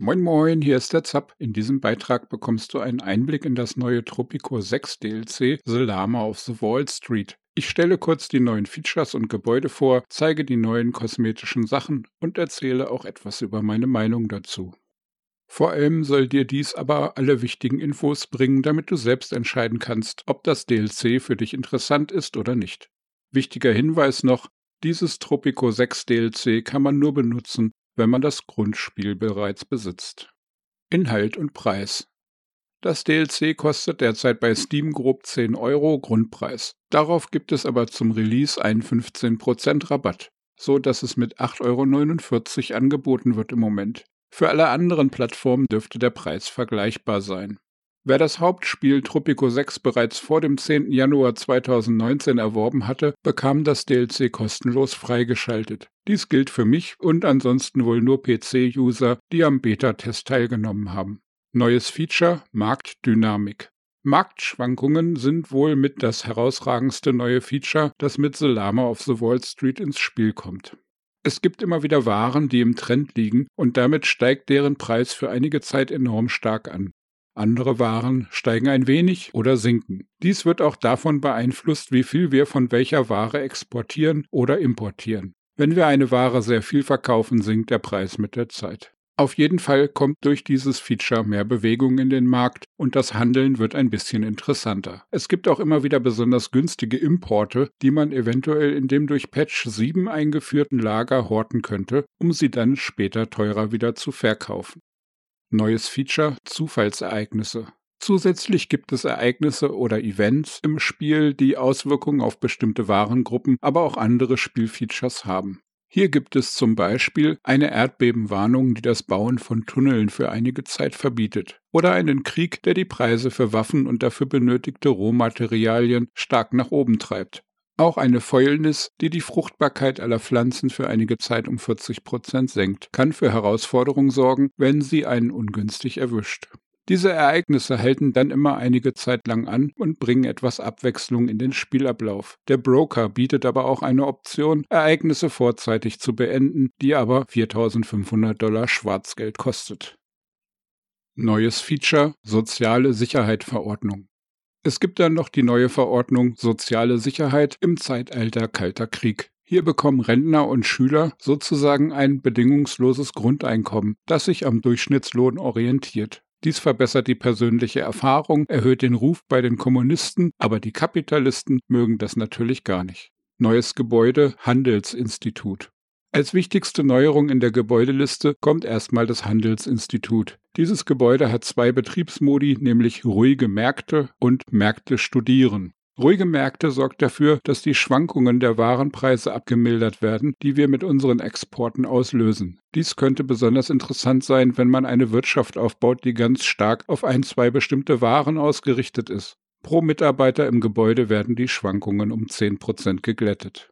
Moin Moin, hier ist der Zap. In diesem Beitrag bekommst du einen Einblick in das neue Tropico 6 DLC The Lama of the Wall Street. Ich stelle kurz die neuen Features und Gebäude vor, zeige die neuen kosmetischen Sachen und erzähle auch etwas über meine Meinung dazu. Vor allem soll dir dies aber alle wichtigen Infos bringen, damit du selbst entscheiden kannst, ob das DLC für dich interessant ist oder nicht. Wichtiger Hinweis noch, dieses Tropico 6 DLC kann man nur benutzen, wenn man das Grundspiel bereits besitzt. Inhalt und Preis das DLC kostet derzeit bei Steam grob 10 Euro Grundpreis. Darauf gibt es aber zum Release einen 15% Rabatt, so dass es mit 8,49 Euro angeboten wird im Moment. Für alle anderen Plattformen dürfte der Preis vergleichbar sein. Wer das Hauptspiel Tropico 6 bereits vor dem 10. Januar 2019 erworben hatte, bekam das DLC kostenlos freigeschaltet. Dies gilt für mich und ansonsten wohl nur PC-User, die am Beta-Test teilgenommen haben. Neues Feature Marktdynamik. Marktschwankungen sind wohl mit das herausragendste neue Feature, das mit The Lama of the Wall Street ins Spiel kommt. Es gibt immer wieder Waren, die im Trend liegen, und damit steigt deren Preis für einige Zeit enorm stark an. Andere Waren steigen ein wenig oder sinken. Dies wird auch davon beeinflusst, wie viel wir von welcher Ware exportieren oder importieren. Wenn wir eine Ware sehr viel verkaufen, sinkt der Preis mit der Zeit. Auf jeden Fall kommt durch dieses Feature mehr Bewegung in den Markt und das Handeln wird ein bisschen interessanter. Es gibt auch immer wieder besonders günstige Importe, die man eventuell in dem durch Patch 7 eingeführten Lager horten könnte, um sie dann später teurer wieder zu verkaufen. Neues Feature Zufallsereignisse. Zusätzlich gibt es Ereignisse oder Events im Spiel, die Auswirkungen auf bestimmte Warengruppen, aber auch andere Spielfeatures haben. Hier gibt es zum Beispiel eine Erdbebenwarnung, die das Bauen von Tunneln für einige Zeit verbietet, oder einen Krieg, der die Preise für Waffen und dafür benötigte Rohmaterialien stark nach oben treibt. Auch eine Fäulnis, die die Fruchtbarkeit aller Pflanzen für einige Zeit um 40 Prozent senkt, kann für Herausforderungen sorgen, wenn sie einen ungünstig erwischt. Diese Ereignisse halten dann immer einige Zeit lang an und bringen etwas Abwechslung in den Spielablauf. Der Broker bietet aber auch eine Option, Ereignisse vorzeitig zu beenden, die aber 4500 Dollar Schwarzgeld kostet. Neues Feature Soziale Sicherheit-Verordnung. Es gibt dann noch die neue Verordnung Soziale Sicherheit im Zeitalter Kalter Krieg. Hier bekommen Rentner und Schüler sozusagen ein bedingungsloses Grundeinkommen, das sich am Durchschnittslohn orientiert. Dies verbessert die persönliche Erfahrung, erhöht den Ruf bei den Kommunisten, aber die Kapitalisten mögen das natürlich gar nicht. Neues Gebäude Handelsinstitut. Als wichtigste Neuerung in der Gebäudeliste kommt erstmal das Handelsinstitut. Dieses Gebäude hat zwei Betriebsmodi, nämlich ruhige Märkte und Märkte studieren. Ruhige Märkte sorgt dafür, dass die Schwankungen der Warenpreise abgemildert werden, die wir mit unseren Exporten auslösen. Dies könnte besonders interessant sein, wenn man eine Wirtschaft aufbaut, die ganz stark auf ein, zwei bestimmte Waren ausgerichtet ist. Pro Mitarbeiter im Gebäude werden die Schwankungen um 10% geglättet.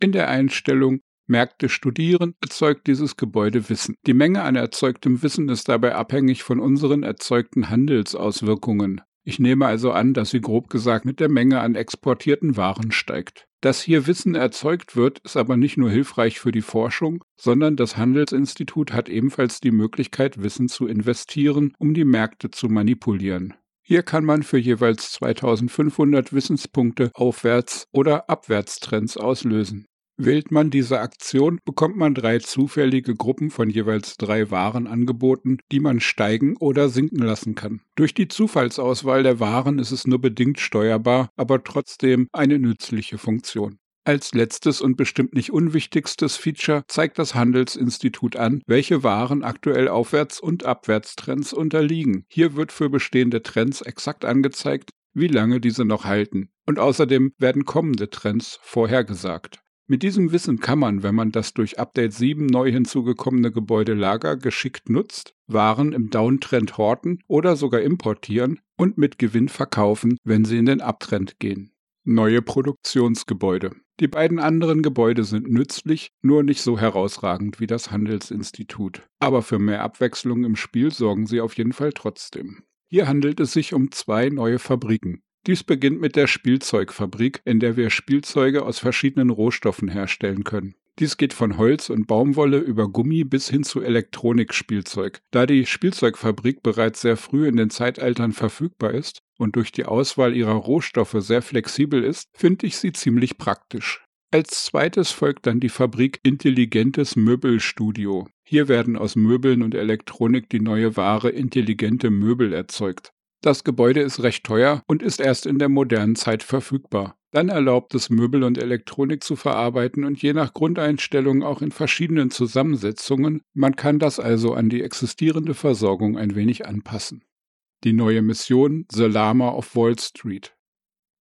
In der Einstellung Märkte studieren, erzeugt dieses Gebäude Wissen. Die Menge an erzeugtem Wissen ist dabei abhängig von unseren erzeugten Handelsauswirkungen. Ich nehme also an, dass sie grob gesagt mit der Menge an exportierten Waren steigt. Dass hier Wissen erzeugt wird, ist aber nicht nur hilfreich für die Forschung, sondern das Handelsinstitut hat ebenfalls die Möglichkeit, Wissen zu investieren, um die Märkte zu manipulieren. Hier kann man für jeweils 2500 Wissenspunkte Aufwärts- oder Abwärtstrends auslösen. Wählt man diese Aktion, bekommt man drei zufällige Gruppen von jeweils drei Waren angeboten, die man steigen oder sinken lassen kann. Durch die Zufallsauswahl der Waren ist es nur bedingt steuerbar, aber trotzdem eine nützliche Funktion. Als letztes und bestimmt nicht unwichtigstes Feature zeigt das Handelsinstitut an, welche Waren aktuell Aufwärts- und Abwärtstrends unterliegen. Hier wird für bestehende Trends exakt angezeigt, wie lange diese noch halten. Und außerdem werden kommende Trends vorhergesagt. Mit diesem Wissen kann man, wenn man das durch Update 7 neu hinzugekommene Gebäudelager geschickt nutzt, Waren im Downtrend horten oder sogar importieren und mit Gewinn verkaufen, wenn sie in den Uptrend gehen. Neue Produktionsgebäude. Die beiden anderen Gebäude sind nützlich, nur nicht so herausragend wie das Handelsinstitut. Aber für mehr Abwechslung im Spiel sorgen sie auf jeden Fall trotzdem. Hier handelt es sich um zwei neue Fabriken. Dies beginnt mit der Spielzeugfabrik, in der wir Spielzeuge aus verschiedenen Rohstoffen herstellen können. Dies geht von Holz und Baumwolle über Gummi bis hin zu Elektronikspielzeug. Da die Spielzeugfabrik bereits sehr früh in den Zeitaltern verfügbar ist und durch die Auswahl ihrer Rohstoffe sehr flexibel ist, finde ich sie ziemlich praktisch. Als zweites folgt dann die Fabrik Intelligentes Möbelstudio. Hier werden aus Möbeln und Elektronik die neue Ware intelligente Möbel erzeugt. Das Gebäude ist recht teuer und ist erst in der modernen Zeit verfügbar. Dann erlaubt es Möbel und Elektronik zu verarbeiten und je nach Grundeinstellung auch in verschiedenen Zusammensetzungen. Man kann das also an die existierende Versorgung ein wenig anpassen. Die neue Mission The Lama of Wall Street.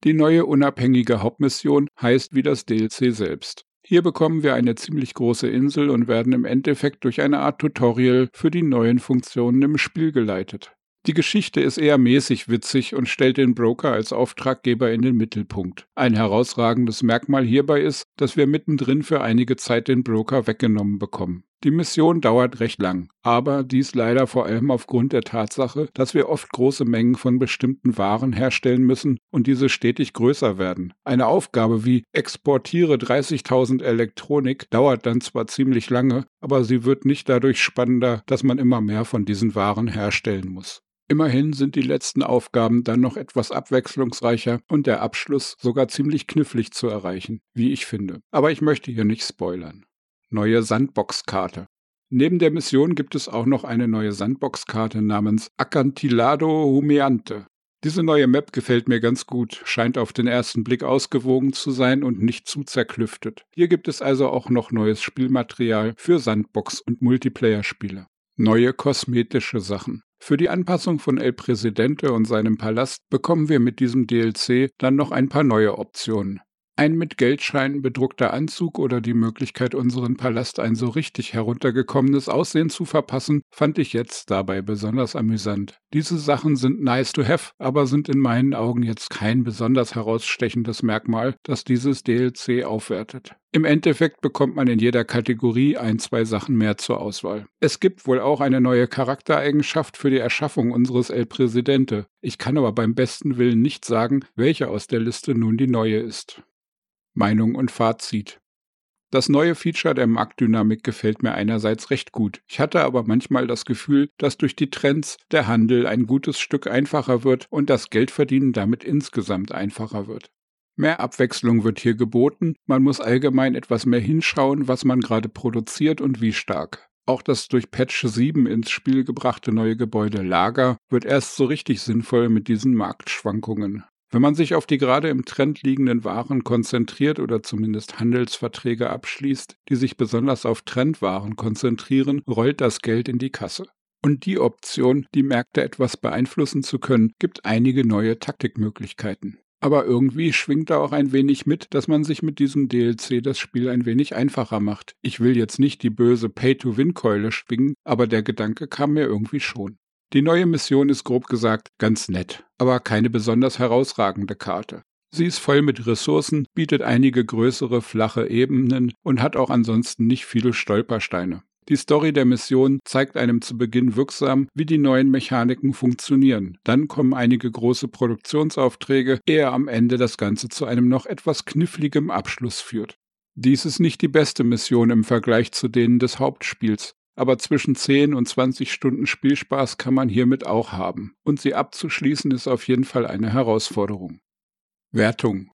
Die neue unabhängige Hauptmission heißt wie das DLC selbst. Hier bekommen wir eine ziemlich große Insel und werden im Endeffekt durch eine Art Tutorial für die neuen Funktionen im Spiel geleitet. Die Geschichte ist eher mäßig witzig und stellt den Broker als Auftraggeber in den Mittelpunkt. Ein herausragendes Merkmal hierbei ist, dass wir mittendrin für einige Zeit den Broker weggenommen bekommen. Die Mission dauert recht lang, aber dies leider vor allem aufgrund der Tatsache, dass wir oft große Mengen von bestimmten Waren herstellen müssen und diese stetig größer werden. Eine Aufgabe wie exportiere 30.000 Elektronik dauert dann zwar ziemlich lange, aber sie wird nicht dadurch spannender, dass man immer mehr von diesen Waren herstellen muss. Immerhin sind die letzten Aufgaben dann noch etwas abwechslungsreicher und der Abschluss sogar ziemlich knifflig zu erreichen, wie ich finde. Aber ich möchte hier nicht spoilern. Neue Sandbox-Karte. Neben der Mission gibt es auch noch eine neue Sandbox-Karte namens Acantilado Humeante. Diese neue Map gefällt mir ganz gut, scheint auf den ersten Blick ausgewogen zu sein und nicht zu zerklüftet. Hier gibt es also auch noch neues Spielmaterial für Sandbox- und Multiplayer-Spiele. Neue kosmetische Sachen. Für die Anpassung von El Presidente und seinem Palast bekommen wir mit diesem DLC dann noch ein paar neue Optionen. Ein mit Geldscheinen bedruckter Anzug oder die Möglichkeit, unseren Palast ein so richtig heruntergekommenes Aussehen zu verpassen, fand ich jetzt dabei besonders amüsant. Diese Sachen sind nice to have, aber sind in meinen Augen jetzt kein besonders herausstechendes Merkmal, das dieses DLC aufwertet. Im Endeffekt bekommt man in jeder Kategorie ein, zwei Sachen mehr zur Auswahl. Es gibt wohl auch eine neue Charaktereigenschaft für die Erschaffung unseres El Presidente. Ich kann aber beim besten Willen nicht sagen, welche aus der Liste nun die neue ist. Meinung und Fazit. Das neue Feature der Marktdynamik gefällt mir einerseits recht gut. Ich hatte aber manchmal das Gefühl, dass durch die Trends der Handel ein gutes Stück einfacher wird und das Geldverdienen damit insgesamt einfacher wird. Mehr Abwechslung wird hier geboten, man muss allgemein etwas mehr hinschauen, was man gerade produziert und wie stark. Auch das durch Patch 7 ins Spiel gebrachte neue Gebäude Lager wird erst so richtig sinnvoll mit diesen Marktschwankungen. Wenn man sich auf die gerade im Trend liegenden Waren konzentriert oder zumindest Handelsverträge abschließt, die sich besonders auf Trendwaren konzentrieren, rollt das Geld in die Kasse. Und die Option, die Märkte etwas beeinflussen zu können, gibt einige neue Taktikmöglichkeiten. Aber irgendwie schwingt da auch ein wenig mit, dass man sich mit diesem DLC das Spiel ein wenig einfacher macht. Ich will jetzt nicht die böse Pay-to-Win-Keule schwingen, aber der Gedanke kam mir irgendwie schon. Die neue Mission ist grob gesagt ganz nett, aber keine besonders herausragende Karte. Sie ist voll mit Ressourcen, bietet einige größere flache Ebenen und hat auch ansonsten nicht viele Stolpersteine. Die Story der Mission zeigt einem zu Beginn wirksam, wie die neuen Mechaniken funktionieren. Dann kommen einige große Produktionsaufträge, ehe am Ende das Ganze zu einem noch etwas kniffligem Abschluss führt. Dies ist nicht die beste Mission im Vergleich zu denen des Hauptspiels, aber zwischen 10 und 20 Stunden Spielspaß kann man hiermit auch haben. Und sie abzuschließen ist auf jeden Fall eine Herausforderung. Wertung.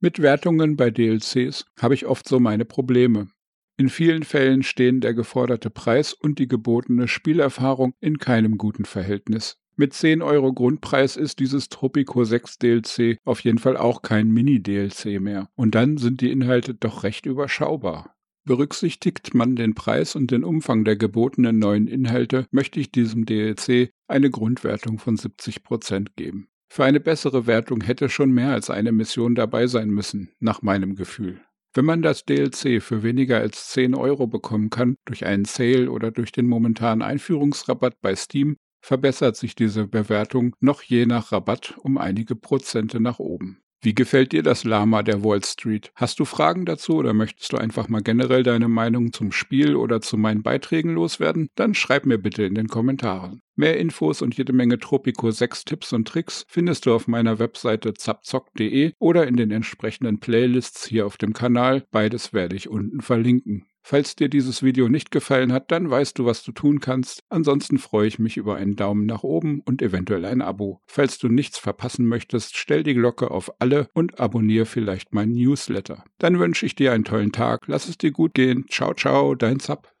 Mit Wertungen bei DLCs habe ich oft so meine Probleme. In vielen Fällen stehen der geforderte Preis und die gebotene Spielerfahrung in keinem guten Verhältnis. Mit 10 Euro Grundpreis ist dieses Tropico 6 DLC auf jeden Fall auch kein Mini-DLC mehr. Und dann sind die Inhalte doch recht überschaubar. Berücksichtigt man den Preis und den Umfang der gebotenen neuen Inhalte, möchte ich diesem DLC eine Grundwertung von 70 Prozent geben. Für eine bessere Wertung hätte schon mehr als eine Mission dabei sein müssen, nach meinem Gefühl. Wenn man das DLC für weniger als 10 Euro bekommen kann, durch einen Sale oder durch den momentanen Einführungsrabatt bei Steam, verbessert sich diese Bewertung noch je nach Rabatt um einige Prozente nach oben. Wie gefällt dir das Lama der Wall Street? Hast du Fragen dazu oder möchtest du einfach mal generell deine Meinung zum Spiel oder zu meinen Beiträgen loswerden? Dann schreib mir bitte in den Kommentaren. Mehr Infos und jede Menge Tropico 6 Tipps und Tricks findest du auf meiner Webseite zapzock.de oder in den entsprechenden Playlists hier auf dem Kanal. Beides werde ich unten verlinken. Falls dir dieses Video nicht gefallen hat, dann weißt du, was du tun kannst. Ansonsten freue ich mich über einen Daumen nach oben und eventuell ein Abo. Falls du nichts verpassen möchtest, stell die Glocke auf alle und abonniere vielleicht meinen Newsletter. Dann wünsche ich dir einen tollen Tag, lass es dir gut gehen. Ciao, ciao, dein Zap.